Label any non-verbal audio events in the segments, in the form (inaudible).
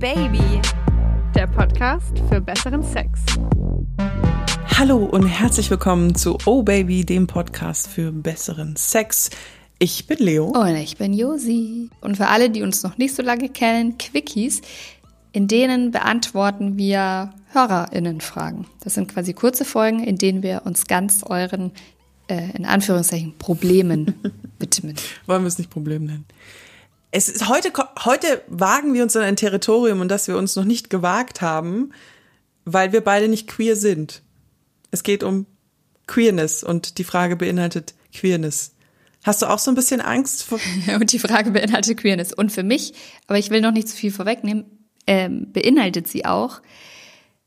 Baby, der Podcast für besseren Sex. Hallo und herzlich willkommen zu Oh Baby, dem Podcast für besseren Sex. Ich bin Leo. Und ich bin Josi. Und für alle, die uns noch nicht so lange kennen, Quickies, in denen beantworten wir HörerInnen-Fragen. Das sind quasi kurze Folgen, in denen wir uns ganz euren, äh, in Anführungszeichen, Problemen (laughs) widmen. Wollen wir es nicht Problem nennen? Es ist heute, heute wagen wir uns in ein Territorium, in das wir uns noch nicht gewagt haben, weil wir beide nicht queer sind. Es geht um Queerness und die Frage beinhaltet Queerness. Hast du auch so ein bisschen Angst vor? (laughs) und die Frage beinhaltet Queerness. Und für mich, aber ich will noch nicht zu viel vorwegnehmen, ähm, beinhaltet sie auch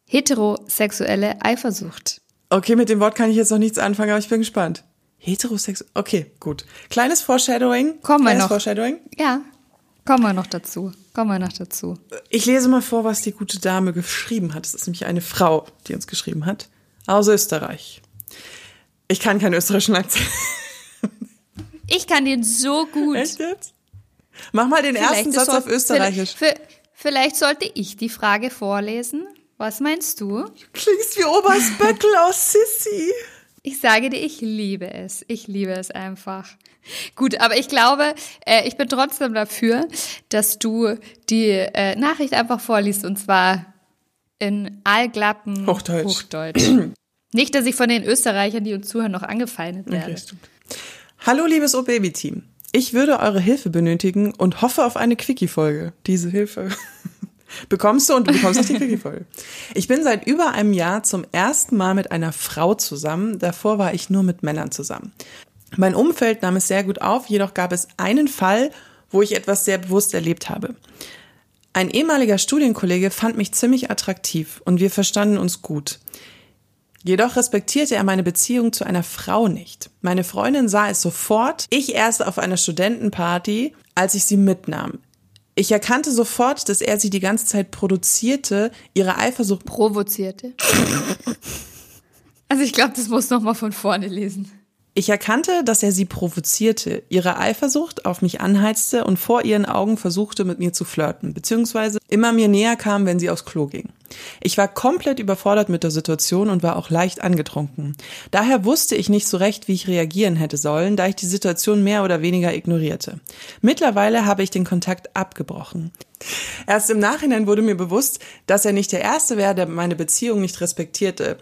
heterosexuelle Eifersucht. Okay, mit dem Wort kann ich jetzt noch nichts anfangen, aber ich bin gespannt. Heterosexuell. Okay, gut. Kleines Foreshadowing. Kommen wir noch. Foreshadowing. Ja, kommen wir noch dazu. Kommen wir noch dazu. Ich lese mal vor, was die gute Dame geschrieben hat. Es ist nämlich eine Frau, die uns geschrieben hat. Aus Österreich. Ich kann keinen österreichischen Akzent. (laughs) Ich kann den so gut. Echt jetzt? Mach mal den vielleicht ersten Satz auf Österreichisch. Vielleicht, vielleicht sollte ich die Frage vorlesen. Was meinst du? Du klingst wie Oberst Böckel aus Sissy. Ich sage dir, ich liebe es. Ich liebe es einfach. Gut, aber ich glaube, äh, ich bin trotzdem dafür, dass du die äh, Nachricht einfach vorliest und zwar in allglatten Hochdeutsch. Hochdeutsch. (clears throat) Nicht, dass ich von den Österreichern, die uns zuhören, noch angefeindet werde. Okay, Hallo, liebes O-Baby-Team. Ich würde eure Hilfe benötigen und hoffe auf eine Quickie-Folge. Diese Hilfe (laughs) bekommst du und du bekommst auch die Quickie-Folge. Ich bin seit über einem Jahr zum ersten Mal mit einer Frau zusammen. Davor war ich nur mit Männern zusammen. Mein Umfeld nahm es sehr gut auf, jedoch gab es einen Fall, wo ich etwas sehr bewusst erlebt habe. Ein ehemaliger Studienkollege fand mich ziemlich attraktiv und wir verstanden uns gut. Jedoch respektierte er meine Beziehung zu einer Frau nicht. Meine Freundin sah es sofort, ich erst auf einer Studentenparty, als ich sie mitnahm. Ich erkannte sofort, dass er sie die ganze Zeit produzierte, ihre Eifersucht provozierte. (laughs) also ich glaube, das muss noch mal von vorne lesen. Ich erkannte, dass er sie provozierte, ihre Eifersucht auf mich anheizte und vor ihren Augen versuchte, mit mir zu flirten, beziehungsweise immer mir näher kam, wenn sie aufs Klo ging. Ich war komplett überfordert mit der Situation und war auch leicht angetrunken. Daher wusste ich nicht so recht, wie ich reagieren hätte sollen, da ich die Situation mehr oder weniger ignorierte. Mittlerweile habe ich den Kontakt abgebrochen. Erst im Nachhinein wurde mir bewusst, dass er nicht der Erste wäre, der meine Beziehung nicht respektierte.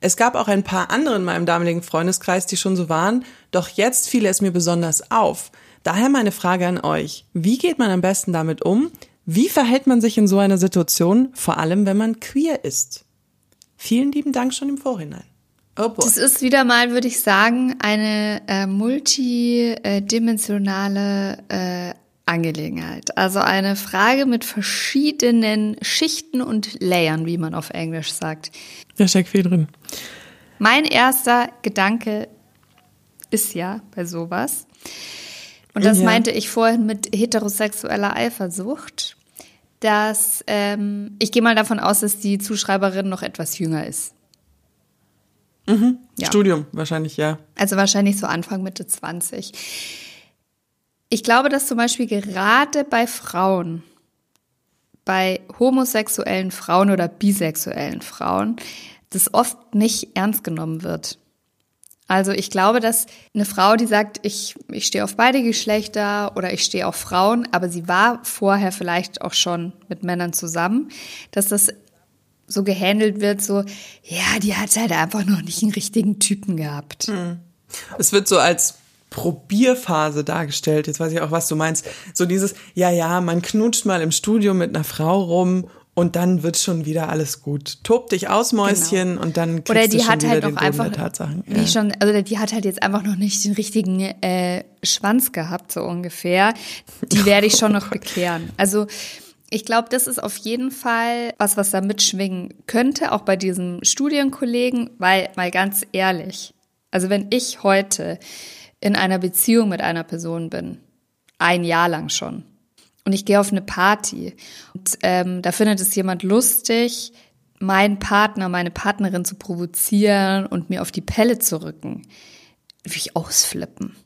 Es gab auch ein paar andere in meinem damaligen Freundeskreis, die schon so waren, doch jetzt fiel es mir besonders auf. Daher meine Frage an euch. Wie geht man am besten damit um? Wie verhält man sich in so einer Situation, vor allem wenn man queer ist? Vielen lieben Dank schon im Vorhinein. Oh. Das ist wieder mal, würde ich sagen, eine äh, multidimensionale äh, Angelegenheit. Also eine Frage mit verschiedenen Schichten und Layern, wie man auf Englisch sagt. Da steckt viel drin. Mein erster Gedanke ist ja bei sowas, und das ja. meinte ich vorhin mit heterosexueller Eifersucht, dass ähm, ich gehe mal davon aus, dass die Zuschreiberin noch etwas jünger ist. Mhm. Ja. Studium wahrscheinlich, ja. Also wahrscheinlich so Anfang Mitte 20. Ich glaube, dass zum Beispiel gerade bei Frauen, bei homosexuellen Frauen oder bisexuellen Frauen, das oft nicht ernst genommen wird. Also ich glaube, dass eine Frau, die sagt, ich, ich stehe auf beide Geschlechter oder ich stehe auf Frauen, aber sie war vorher vielleicht auch schon mit Männern zusammen, dass das so gehandelt wird, so, ja, die hat halt einfach noch nicht einen richtigen Typen gehabt. Hm. Es wird so als Probierphase dargestellt. Jetzt weiß ich auch, was du meinst. So dieses, ja, ja, man knutscht mal im Studio mit einer Frau rum und dann wird schon wieder alles gut. Tob dich aus, Mäuschen, genau. und dann kriegst Oder die du schon hat wieder halt den noch einfach, der Tatsachen. Wie ja. schon, also die hat halt jetzt einfach noch nicht den richtigen äh, Schwanz gehabt, so ungefähr. Die werde ich schon noch bekehren. Also ich glaube, das ist auf jeden Fall was, was da mitschwingen könnte, auch bei diesem Studienkollegen, weil mal ganz ehrlich, also wenn ich heute in einer Beziehung mit einer Person bin, ein Jahr lang schon, und ich gehe auf eine Party und ähm, da findet es jemand lustig, meinen Partner, meine Partnerin zu provozieren und mir auf die Pelle zu rücken, würde ich ausflippen.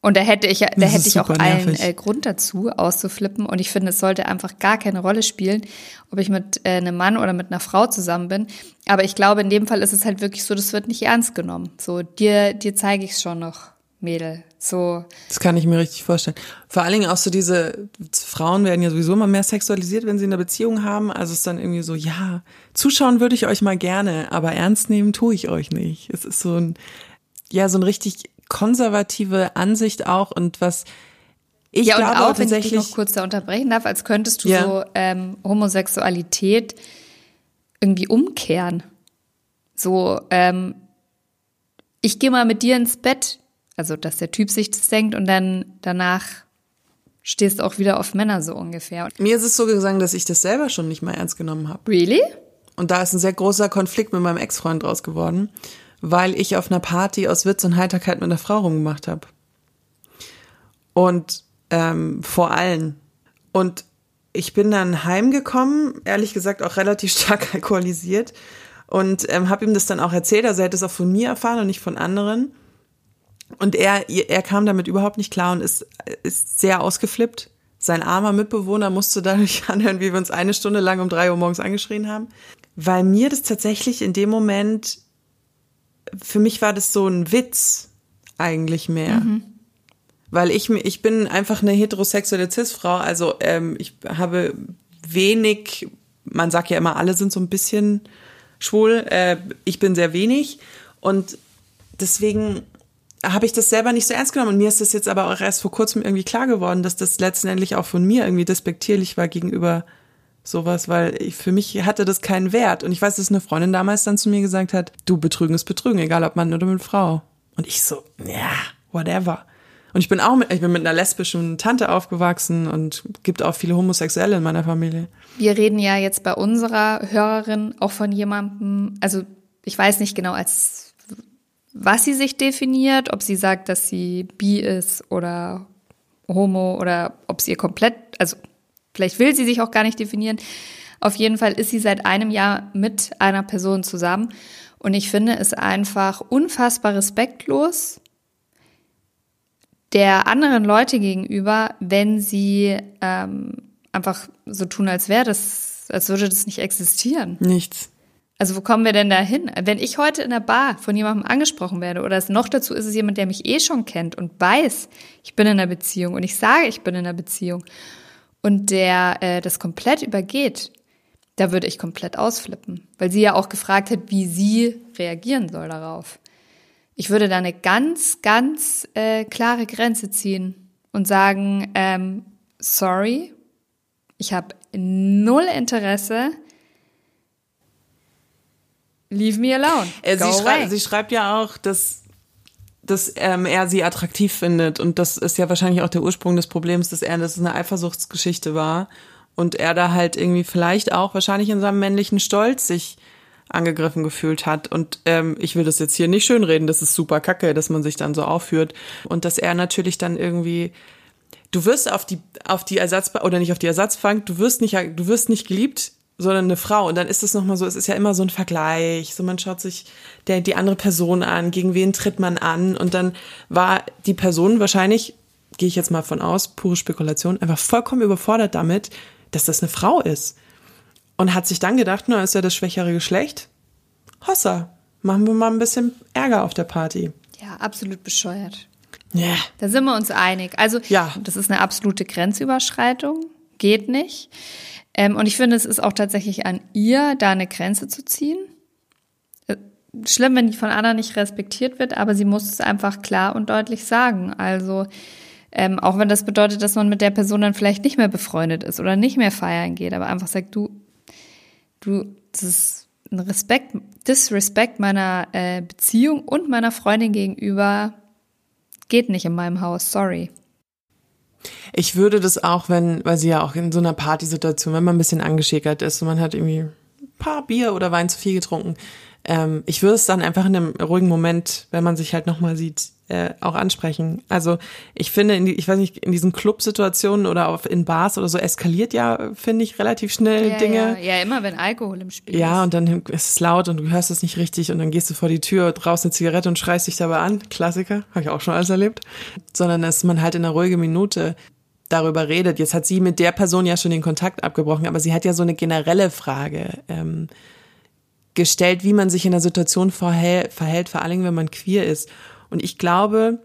Und da hätte ich, da Das hätte ich auch nervig. äh, Grund dazu, auszuflippen. Und ich finde, es sollte einfach gar keine Rolle spielen, ob ich mit äh, einem Mann oder mit einer Frau zusammen bin. Aber ich glaube, in dem Fall ist es halt wirklich so, das wird nicht ernst genommen. So, dir, dir zeige ich schon noch, Mädel. So, Das kann ich mir richtig vorstellen. Vor allen Dingen auch so diese Frauen werden ja sowieso immer mehr sexualisiert, wenn sie eine Beziehung haben. Also es ist dann irgendwie so, ja, zuschauen würde ich euch mal gerne, aber ernst nehmen tue ich euch nicht. Es ist so ein, ja, so ein richtig konservative Ansicht auch und was ich ja, und glaube auch, wenn ich dich noch kurz da unterbrechen darf, als könntest du Ja. so ähm, Homosexualität irgendwie umkehren. So, ähm, ich gehe mal mit dir ins Bett. Also, dass der Typ sich das denkt und dann danach stehst du auch wieder auf Männer so ungefähr. Mir ist es so gesagt, dass ich das selber schon nicht mehr ernst genommen habe. Really? Und da ist ein sehr großer Konflikt mit meinem Ex-Freund draus geworden, weil ich auf einer Party aus Witz und Heiterkeit mit einer Frau rumgemacht habe. Und ähm, vor allen. Und ich bin dann heimgekommen, ehrlich gesagt auch relativ (laughs) stark alkoholisiert und ähm, habe ihm das dann auch erzählt. Also er hat es auch von mir erfahren und nicht von anderen. Und er, er kam damit überhaupt nicht klar und ist, ist sehr ausgeflippt. Sein armer Mitbewohner musste dadurch (laughs) anhören, wie wir uns eine Stunde lang um drei Uhr morgens angeschrien haben. Weil mir das tatsächlich in dem Moment, für mich war das so ein Witz eigentlich mehr. Weil ich, ich bin einfach eine heterosexuelle Cis-Frau, also ähm, ich habe wenig, man sagt ja immer, alle sind so ein bisschen schwul, äh, ich bin sehr wenig und deswegen habe ich das selber nicht so ernst genommen und mir ist das jetzt aber auch erst vor kurzem irgendwie klar geworden, dass das letztendlich auch von mir irgendwie despektierlich war gegenüber sowas, weil ich, für mich hatte das keinen Wert und ich weiß, dass eine Freundin damals dann zu mir gesagt hat, du Betrügen ist Betrügen, egal ob Mann oder mit Frau und ich so, ja, whatever. Und ich bin auch mit, ich bin mit einer lesbischen Tante aufgewachsen und gibt auch viele Homosexuelle in meiner Familie. Wir reden ja jetzt bei unserer Hörerin auch von jemandem, also ich weiß nicht genau, als was sie sich definiert, ob sie sagt, dass sie bi ist oder homo oder ob sie ihr komplett, also vielleicht will sie sich auch gar nicht definieren. Auf jeden Fall ist sie seit einem Jahr mit einer Person zusammen und ich finde es einfach unfassbar respektlos der anderen Leute gegenüber, wenn sie ähm, einfach so tun, als wäre das, als würde das nicht existieren. Nichts. Also wo kommen wir denn da hin? Wenn ich heute in der Bar von jemandem angesprochen werde oder es noch dazu ist es jemand, der mich eh schon kennt und weiß, ich bin in einer Beziehung und ich sage, ich bin in einer Beziehung und der äh, das komplett übergeht, da würde ich komplett ausflippen, weil sie ja auch gefragt hat, wie sie reagieren soll darauf. Ich würde da eine ganz, ganz äh, klare Grenze ziehen und sagen, ähm, sorry, ich habe null Interesse. Leave me alone. Äh, sie, schrei sie schreibt ja auch, dass, dass ähm, er sie attraktiv findet. Und das ist ja wahrscheinlich auch der Ursprung des Problems, dass er, dass es eine Eifersuchtsgeschichte war. Und er da halt irgendwie vielleicht auch wahrscheinlich in seinem männlichen Stolz sich angegriffen gefühlt hat. Und ähm, ich will das jetzt hier nicht schönreden, das ist super kacke, dass man sich dann so aufführt. Und dass er natürlich dann irgendwie du wirst auf die auf die Ersatzbank oder nicht auf die Ersatzbank, du wirst nicht du wirst nicht geliebt, sondern eine Frau und dann ist es noch mal so, es ist ja immer so ein Vergleich, so man schaut sich der die andere Person an, gegen wen tritt man an und dann war die Person wahrscheinlich gehe ich jetzt mal von aus, pure Spekulation, einfach vollkommen überfordert damit, dass das eine Frau ist und hat sich dann gedacht, na, ist ja das schwächere Geschlecht. Hossa, machen wir mal ein bisschen Ärger auf der Party. Ja, absolut bescheuert. Ja. Da sind wir uns einig. Also, Ja. das ist eine absolute Grenzüberschreitung. Geht nicht. Ähm, und ich finde, es ist auch tatsächlich an ihr, da eine Grenze zu ziehen. Äh, Schlimm, wenn die von anderen nicht respektiert wird, aber sie muss es einfach klar und deutlich sagen. Also, ähm, auch wenn das bedeutet, dass man mit der Person dann vielleicht nicht mehr befreundet ist oder nicht mehr feiern geht, aber einfach sagt, du, du, das ist ein Respekt, Disrespect meiner äh, Beziehung und meiner Freundin gegenüber geht nicht in meinem Haus, sorry. Ich würde das auch, wenn, weil sie ja auch in so einer Partysituation, wenn man ein bisschen angeschickert ist und man hat irgendwie ein paar Bier oder Wein zu viel getrunken, ähm, ich würde es dann einfach in einem ruhigen Moment, wenn man sich halt nochmal sieht, äh, auch ansprechen. Also ich finde, in die, ich weiß nicht, in diesen Clubsituationen oder auf, in Bars oder so eskaliert ja, finde ich, relativ schnell ja, Dinge. Ja. ja, immer wenn Alkohol im Spiel Ja, ist. und dann ist es laut und du hörst es nicht richtig und dann gehst du vor die Tür, rauchst eine Zigarette und schreist dich dabei an. Klassiker, habe ich auch schon alles erlebt. Sondern dass man halt in einer ruhigen Minute darüber redet. Jetzt hat sie mit der Person ja schon den Kontakt abgebrochen, aber sie hat ja so eine generelle Frage ähm, gestellt, wie man sich in der Situation verhält, verhält, vor allem wenn man queer ist. Und ich glaube,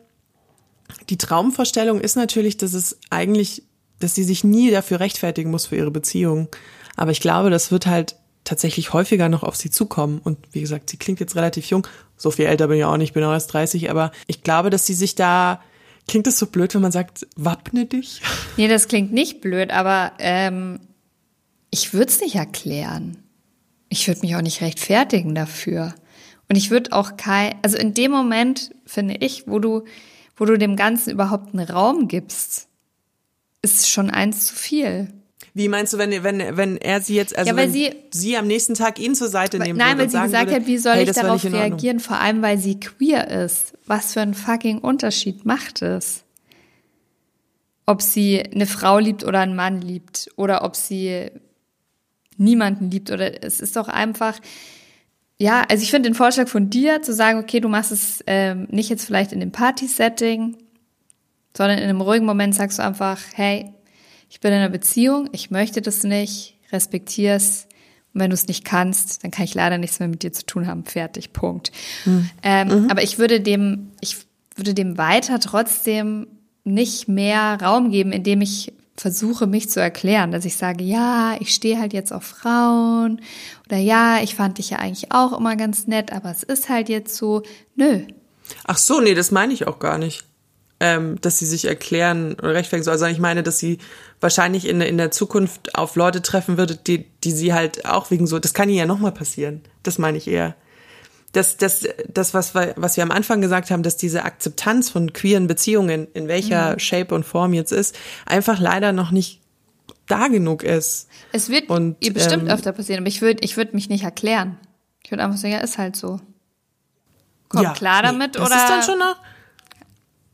die Traumvorstellung ist natürlich, dass es eigentlich, dass sie sich nie dafür rechtfertigen muss für ihre Beziehung. Aber ich glaube, das wird halt tatsächlich häufiger noch auf sie zukommen. Und wie gesagt, sie klingt jetzt relativ jung. So viel älter bin ich auch nicht, ich bin auch erst 30. Aber ich glaube, dass sie sich da, klingt das so blöd, wenn man sagt, wappne dich? Nee, das klingt nicht blöd, aber ähm, ich würde es nicht erklären. Ich würde mich auch nicht rechtfertigen dafür. Und ich würde auch kein, also in dem Moment, finde ich, wo du, wo du dem Ganzen überhaupt einen Raum gibst, ist schon eins zu viel. Wie meinst du, wenn, wenn, wenn er sie jetzt, also Ja, weil wenn sie- sie am nächsten Tag ihn zur Seite nehmen Nein, weil sie gesagt würde, hat, wie soll hey, ich darauf reagieren, vor allem weil sie queer ist. Was für einen fucking Unterschied macht es? Ob sie eine Frau liebt oder einen Mann liebt oder ob sie niemanden liebt oder es ist doch einfach, ja, also ich finde den Vorschlag von dir zu sagen, okay, du machst es ähm, nicht jetzt vielleicht in dem Party-Setting, sondern in einem ruhigen Moment sagst du einfach, hey, ich bin in einer Beziehung, ich möchte das nicht, respektier's. Und wenn du es nicht kannst, dann kann ich leider nichts mehr mit dir zu tun haben. Fertig, Punkt. Ähm, Aber ich würde dem, ich würde dem weiter trotzdem nicht mehr Raum geben, indem ich versuche, mich zu erklären, dass ich sage, ja, ich stehe halt jetzt auf Frauen oder ja, ich fand dich ja eigentlich auch immer ganz nett, aber es ist halt jetzt so, nö, Ach so, nee, das meine ich auch gar nicht. Ähm, dass sie sich erklären oder rechtfertigen soll. Also ich meine, dass sie wahrscheinlich in, in der Zukunft auf Leute treffen würde, die, die sie halt auch wegen so, das kann ihr ja nochmal passieren. Das meine ich eher. Das, das, das was, wir, was wir am Anfang gesagt haben, dass diese Akzeptanz von queeren Beziehungen, in welcher Shape und Form jetzt ist, einfach leider noch nicht da genug ist. Es wird Und, ihr bestimmt ähm, öfter passieren, aber ich würde ich würd mich nicht erklären. Ich würde einfach sagen, ja, ist halt so. Komm Ja, klar nee, damit das oder ist dann schon noch,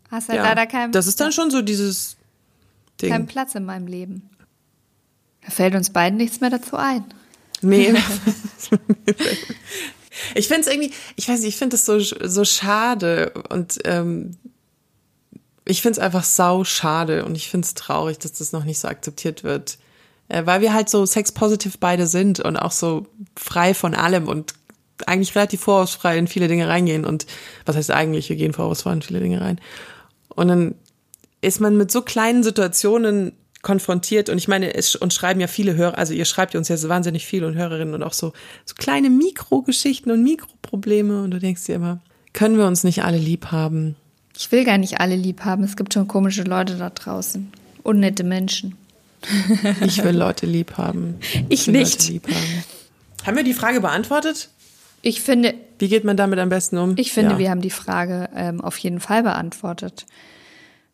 hast halt ja, leider keinen, das ist dann schon so dieses Ding. keinen Platz in meinem Leben. Da fällt uns beiden nichts mehr dazu ein. Nee. (laughs) (laughs) ich finde es irgendwie, ich weiß nicht, ich finde es so, so schade und ähm, ich finde es einfach sau schade und ich finde es traurig, dass das noch nicht so akzeptiert wird. Äh, weil wir halt so sex-positive beide sind und auch so frei von allem und eigentlich relativ vorwurfsfrei in viele Dinge reingehen und was heißt eigentlich, wir gehen vorwurfsfrei in viele Dinge rein. Und dann ist man mit so kleinen Situationen konfrontiert und ich meine, es uns schreiben ja viele Hörer, also ihr schreibt ja uns ja so wahnsinnig viel und Hörerinnen und auch so, so kleine Mikrogeschichten und Mikroprobleme und du denkst dir immer, können wir uns nicht alle lieb haben? Ich will gar nicht alle lieb haben. Es gibt schon komische Leute da draußen. Unnette Menschen. (laughs) Ich will Leute lieb haben. Ich will nicht. Leute lieb haben. Haben wir die Frage beantwortet? Ich finde, Wie geht man damit am besten um? ich finde, ja. wir haben die Frage ähm, auf jeden Fall beantwortet.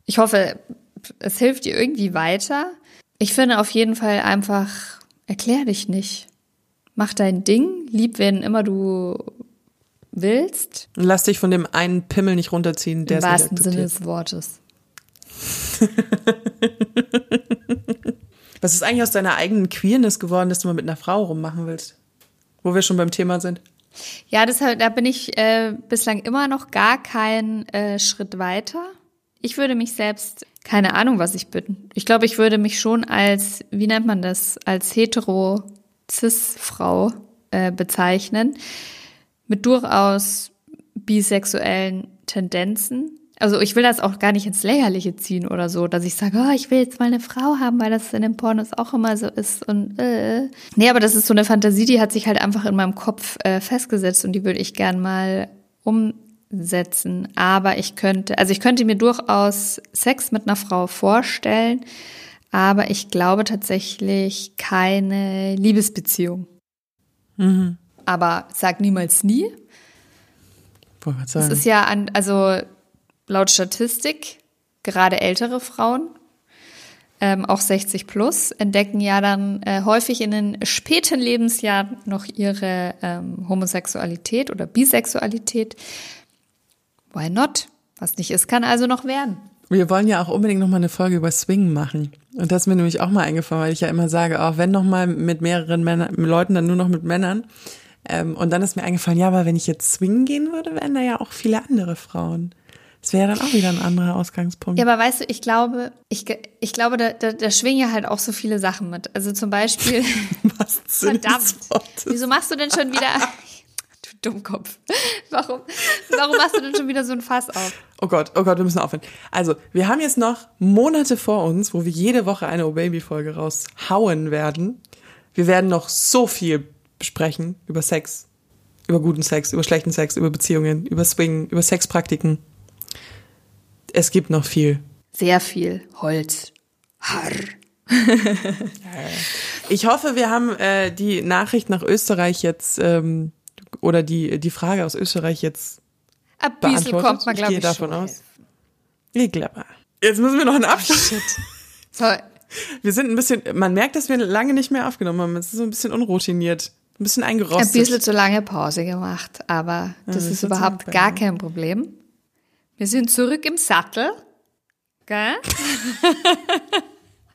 Ich hoffe, es hilft dir irgendwie weiter. Ich finde auf jeden Fall einfach, erklär dich nicht. Mach dein Ding, lieb wen immer du willst. Und lass dich von dem einen Pimmel nicht runterziehen, der Im wahrsten Sinne des Wortes. (laughs) Was ist eigentlich aus deiner eigenen Queerness geworden, dass du mal mit einer Frau rummachen willst? Wo wir schon beim Thema sind. Ja, deshalb, da bin ich äh, bislang immer noch gar keinen äh, Schritt weiter. Ich würde mich selbst, keine Ahnung, was ich bin. Ich glaube, ich würde mich schon als, wie nennt man das, als hetero-cis-Frau äh, bezeichnen. Mit durchaus bisexuellen Tendenzen. Also ich will das auch gar nicht ins Lächerliche ziehen oder so, dass ich sage, oh, ich will jetzt mal eine Frau haben, weil das in den Pornos auch immer so ist und äh. Nee, aber das ist so eine Fantasie, die hat sich halt einfach in meinem Kopf äh, festgesetzt und die würde ich gern mal umsetzen. Aber ich könnte, also ich könnte mir durchaus Sex mit einer Frau vorstellen, aber ich glaube tatsächlich keine Liebesbeziehung. Aber sag niemals nie. Wollte grad Es sagen. ist ja an, also laut Statistik, gerade ältere Frauen, ähm, auch 60 plus, entdecken ja dann äh, häufig in den späten Lebensjahren noch ihre ähm, Homosexualität oder Bisexualität. Why not? Was nicht ist, kann also noch werden. Wir wollen ja auch unbedingt noch mal eine Folge über Swing machen. Und das ist mir nämlich auch mal eingefallen, weil ich ja immer sage, auch wenn noch mal mit mehreren Männern, mit Leuten, dann nur noch mit Männern. Ähm, und dann ist mir eingefallen, ja, aber wenn ich jetzt swingen gehen würde, wären da ja auch viele andere Frauen. Das wäre dann auch wieder ein anderer Ausgangspunkt. Ja, aber weißt du, ich glaube, ich, ich glaube, da, da, da schwingen ja halt auch so viele Sachen mit. Also zum Beispiel. (laughs) Was (laughs) Verdammt. Wieso machst du denn schon wieder. (laughs) du Dummkopf. (laughs) Warum, warum machst du denn schon wieder so ein Fass auf? Oh Gott, oh Gott, wir müssen aufhören. Also, wir haben jetzt noch Monate vor uns, wo wir jede Woche eine Oh Baby Folge raushauen werden. Wir werden noch so viel besprechen über Sex, über guten Sex, über schlechten Sex, über Beziehungen, über Swing, über Sexpraktiken. Es gibt noch viel. Sehr viel Holz. Harr. (laughs) ich hoffe, wir haben äh, die Nachricht nach Österreich jetzt ähm, oder die, die Frage aus Österreich jetzt Ein bisschen kommt man, glaube ich, davon schon aus. Ich glaube. Jetzt müssen wir noch einen Abschluss. (laughs) So, Wir sind ein bisschen, man merkt, dass wir lange nicht mehr aufgenommen haben. Es ist so ein bisschen unroutiniert, ein bisschen ein eingerostet. bisschen zu lange Pause gemacht, aber das wir ist überhaupt gar kein Problem. Wir sind zurück im Sattel. Gell? (laughs)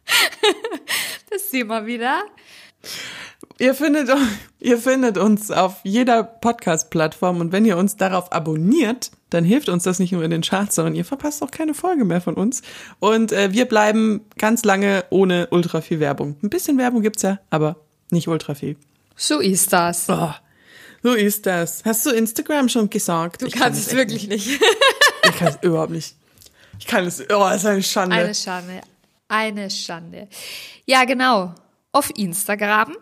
(laughs) das sehen wir wieder. Ihr findet, ihr findet uns auf jeder Podcast-Plattform und wenn ihr uns darauf abonniert, dann hilft uns das nicht nur in den Charts, sondern ihr verpasst auch keine Folge mehr von uns. Und äh, wir bleiben ganz lange ohne ultra viel Werbung. Ein bisschen Werbung gibt's ja, aber nicht ultra viel. So ist das. Oh, so ist das. Hast du Instagram schon gesagt? Du Ich kannst kann es wirklich nicht. Ich kann es (laughs) überhaupt nicht. Ich kann es, oh, ist eine Schande. Eine Schande. Eine Schande. Ja, genau. Auf Instagram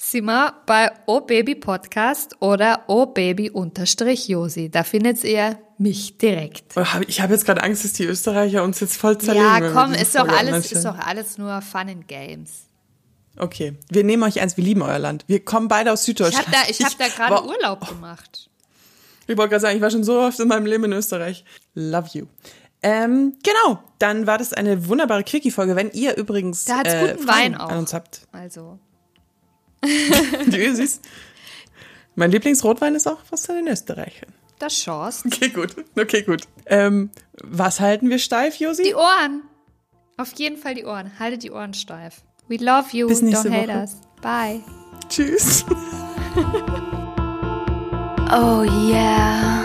sind wir bei O Baby Podcast oder O Baby unterstrich Josi. Da findet ihr mich direkt. Oh, Ich habe jetzt gerade Angst, dass die Österreicher uns jetzt voll zerlegen. Ja, komm, ist doch alles, ist doch alles nur Fun and Games. Okay, wir nehmen euch eins, wir lieben euer Land. Wir kommen beide aus Ich Süddeutschland. habe da, ich hab da gerade Urlaub gemacht. Ich wollte gerade sagen, ich war schon so oft in meinem Leben in Österreich. Love you. Ähm, genau, dann war das eine wunderbare Quickie-Folge. Wenn ihr übrigens Da hat's äh, guten Fragen Wein auch. an uns habt. Also, (laughs) Die Ösis. Mein Lieblingsrotwein ist auch was von den Österreichern. das Chance. Okay, gut. Okay, gut. Ähm, was halten wir steif, Josi? Die Ohren. Auf jeden Fall die Ohren. Haltet die Ohren steif. We love you. Bis nächste Don't hate Woche. us. Bye. Tschüss. (laughs) Oh yeah.